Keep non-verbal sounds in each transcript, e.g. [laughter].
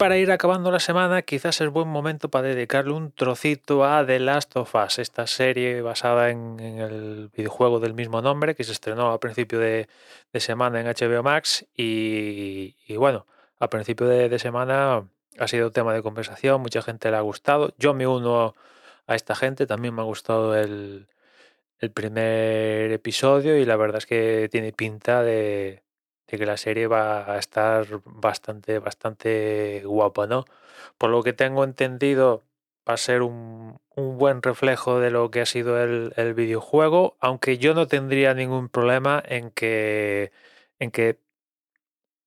para ir acabando la semana, quizás es buen momento para dedicarle un trocito a The Last of Us, esta serie basada en, el videojuego del mismo nombre que se estrenó a principio de, semana en HBO Max. Y, bueno, a principio de, semana ha sido tema de conversación, mucha gente le ha gustado, yo me uno a esta gente, también me ha gustado el, el primer episodio y la verdad es que tiene pinta de, que la serie va a estar bastante, bastante guapa, ¿no? Por lo que tengo entendido, va a ser un, buen reflejo de lo que ha sido el, videojuego, aunque yo no tendría ningún problema en que, en que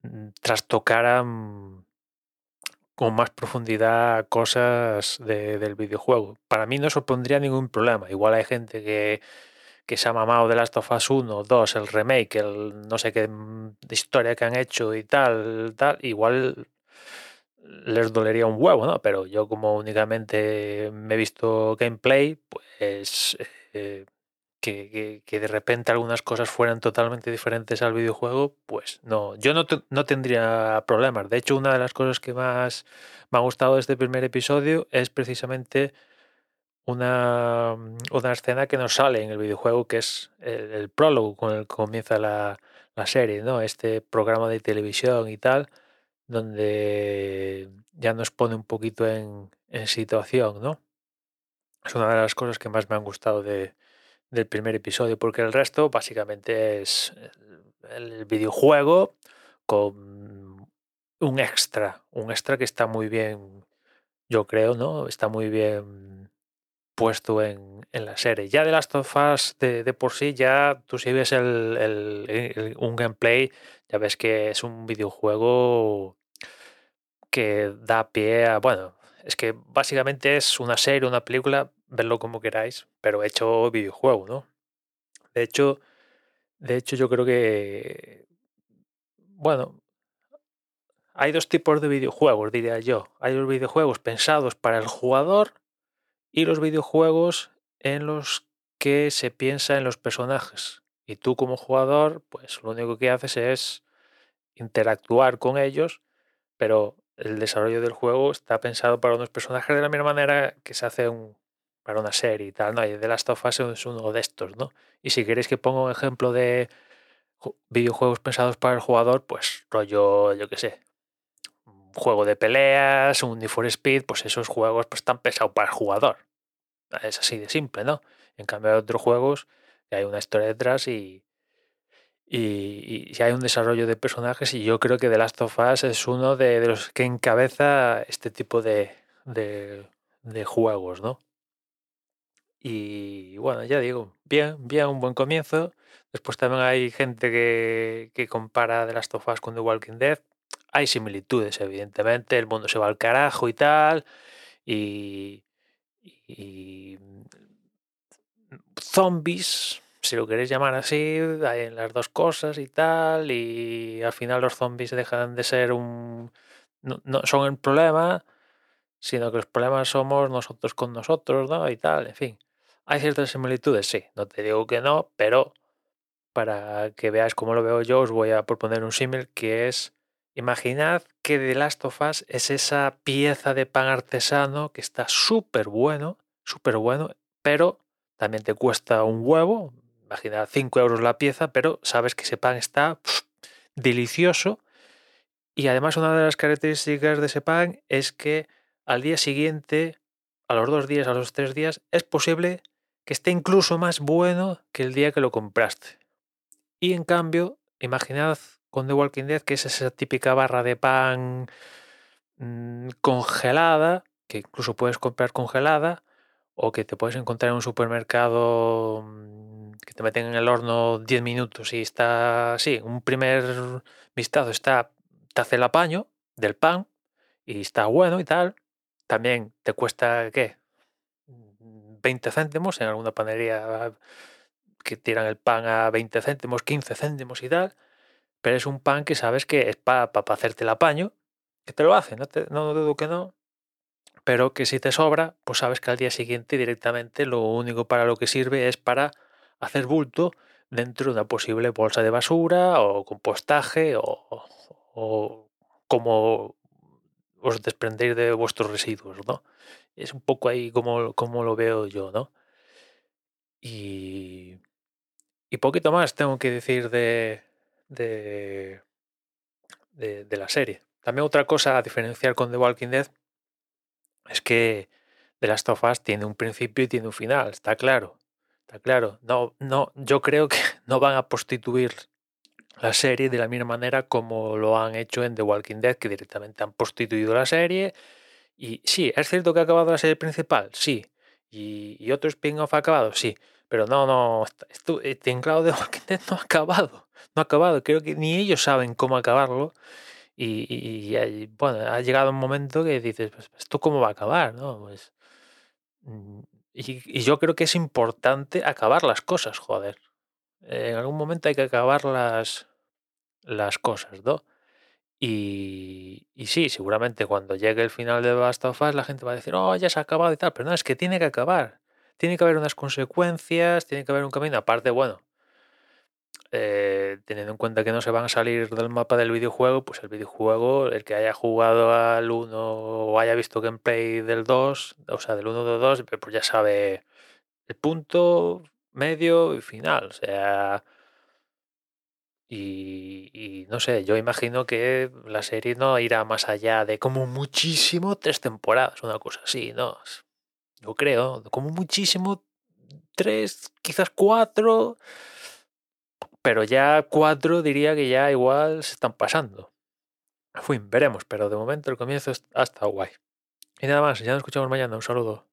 mm, trastocaran con más profundidad cosas del videojuego. Para mí no supondría ningún problema. Igual hay gente que que se ha mamado de Last of Us 1, 2, el remake, el no sé qué mm, historia que han hecho y tal, tal, igual les dolería un huevo, ¿no? Pero yo como únicamente me he visto gameplay, pues eh, que, de repente algunas cosas fueran totalmente diferentes al videojuego, pues no, yo no, no tendría problemas. De hecho, una de las cosas que más me ha gustado de este primer episodio es precisamente una, mm, una escena que nos sale en el videojuego, que es el, prólogo con el que comienza la, serie, ¿no? Este programa de televisión y tal, donde ya nos pone un poquito en, situación, ¿no? Es una de las cosas que más me han gustado de, del primer episodio, porque el resto básicamente es el videojuego con un extra, un extra que está muy bien, yo creo, ¿no? Está muy bien puesto en, la serie. Ya de Last of Us de, por sí, ya tú si ves el, un gameplay, ya ves que es un videojuego que da pie a, bueno, es que básicamente es una serie, una película, verlo como queráis, pero hecho videojuego, ¿no? De hecho, de hecho yo creo que, bueno, hay dos tipos de videojuegos, diría yo. Hay los videojuegos pensados para el jugador y los videojuegos en los que se piensa en los personajes. Y tú como jugador, pues lo único que haces es interactuar con ellos, pero el desarrollo del juego está pensado para unos personajes de la misma manera que se hace un, para una serie y tal, ¿no? Y The Last of Us es uno de estos, ¿no? Y si queréis que ponga un ejemplo de videojuegos pensados para el jugador, pues rollo, yo qué sé, juego de peleas, un Need for Speed, pues esos juegos pues, están pesados para el jugador. Es así de simple, ¿no? En cambio hay otros juegos hay una historia detrás y, y, hay un desarrollo de personajes y yo creo que The Last of Us es uno de, los que encabeza este tipo de, de, juegos, ¿no? Y bueno, ya digo, bien, bien, un buen comienzo. Después también hay gente que, que compara The Last of Us con The Walking Dead hay similitudes, evidentemente, el mundo se va al carajo y tal, y, zombies, si lo queréis llamar así, hay en las dos cosas y tal, y al final los zombies dejan de ser un... no, son el problema, sino que los problemas somos nosotros con nosotros, ¿no? Y tal, en fin. Hay ciertas similitudes, sí, no te digo que no, pero para que veáis cómo lo veo yo, os voy a proponer un símil que es Imaginad que The Last of Us es esa pieza de pan artesano que está súper bueno, súper bueno, pero también te cuesta un huevo. Imaginad 5 euros la pieza, pero sabes que ese pan está delicioso. Y además una de las características de ese pan es que al día siguiente, a los dos días, a los tres días, es posible que esté incluso más bueno que el día que lo compraste. Y en cambio, imaginad con The Walking Dead, que es esa típica barra de pan mm, congelada, que incluso puedes comprar congelada, o que te puedes encontrar en un supermercado mm, que te meten en el horno 10 minutos y está, sí, un primer vistazo está, te hace el apaño del pan y está bueno y tal. También te cuesta, ¿qué? 20 céntimos en alguna panadería que tiran el pan a 20 céntimos, 15 céntimos y tal pero es un pan que sabes que es para hacerte el apaño, que te lo hace, no, no dudo que no, pero que si te sobra, pues sabes que al día siguiente directamente lo único para lo que sirve es para hacer bulto dentro de una posible bolsa de basura o compostaje o, o como os desprendéis de vuestros residuos, ¿no? Es un poco ahí como, como lo veo yo, ¿no? Y, y poquito más tengo que decir de, de, de, la serie. También otra cosa a diferenciar con The Walking Dead es que The Last of Us tiene un principio y tiene un final, está claro. Está claro. No, no, yo creo que [laughs] no van a prostituir la serie de la misma manera como lo han hecho en The Walking Dead, que directamente han prostituido la serie. Y sí, es cierto que ha acabado la serie principal, sí. Y, otro spin-off ha acabado, sí. Pero no, no, esto, este claro The [laughs] Walking Dead no ha acabado. No ha acabado. Creo que ni ellos saben cómo acabarlo. Y, bueno, ha llegado un momento que dices, pues, ¿esto cómo va a acabar? ¿no? Pues, mm, y, yo creo que es importante acabar las cosas, joder. En algún momento hay que acabar las, las cosas, ¿no? Y, sí, seguramente cuando llegue el final de Last of Us la gente va a decir, oh, ya se ha acabado y tal, pero no, es que tiene que acabar. Tiene que haber unas consecuencias, tiene que haber un camino. Aparte, bueno, eh, teniendo en cuenta que no se van a salir del mapa del videojuego, pues el videojuego, el que haya jugado al 1 o haya visto gameplay del 2, o sea, del 1 o 2, pues ya sabe el punto, medio y final. O sea, y, no sé, yo imagino que la serie no irá más allá de como muchísimo tres temporadas, una cosa así, ¿no? Yo creo, como muchísimo tres, quizás cuatro pero ya cuatro diría que ya igual se están pasando. Fui, veremos, pero de momento el comienzo estado guay. Y nada más, ya nos escuchamos mañana. Un saludo.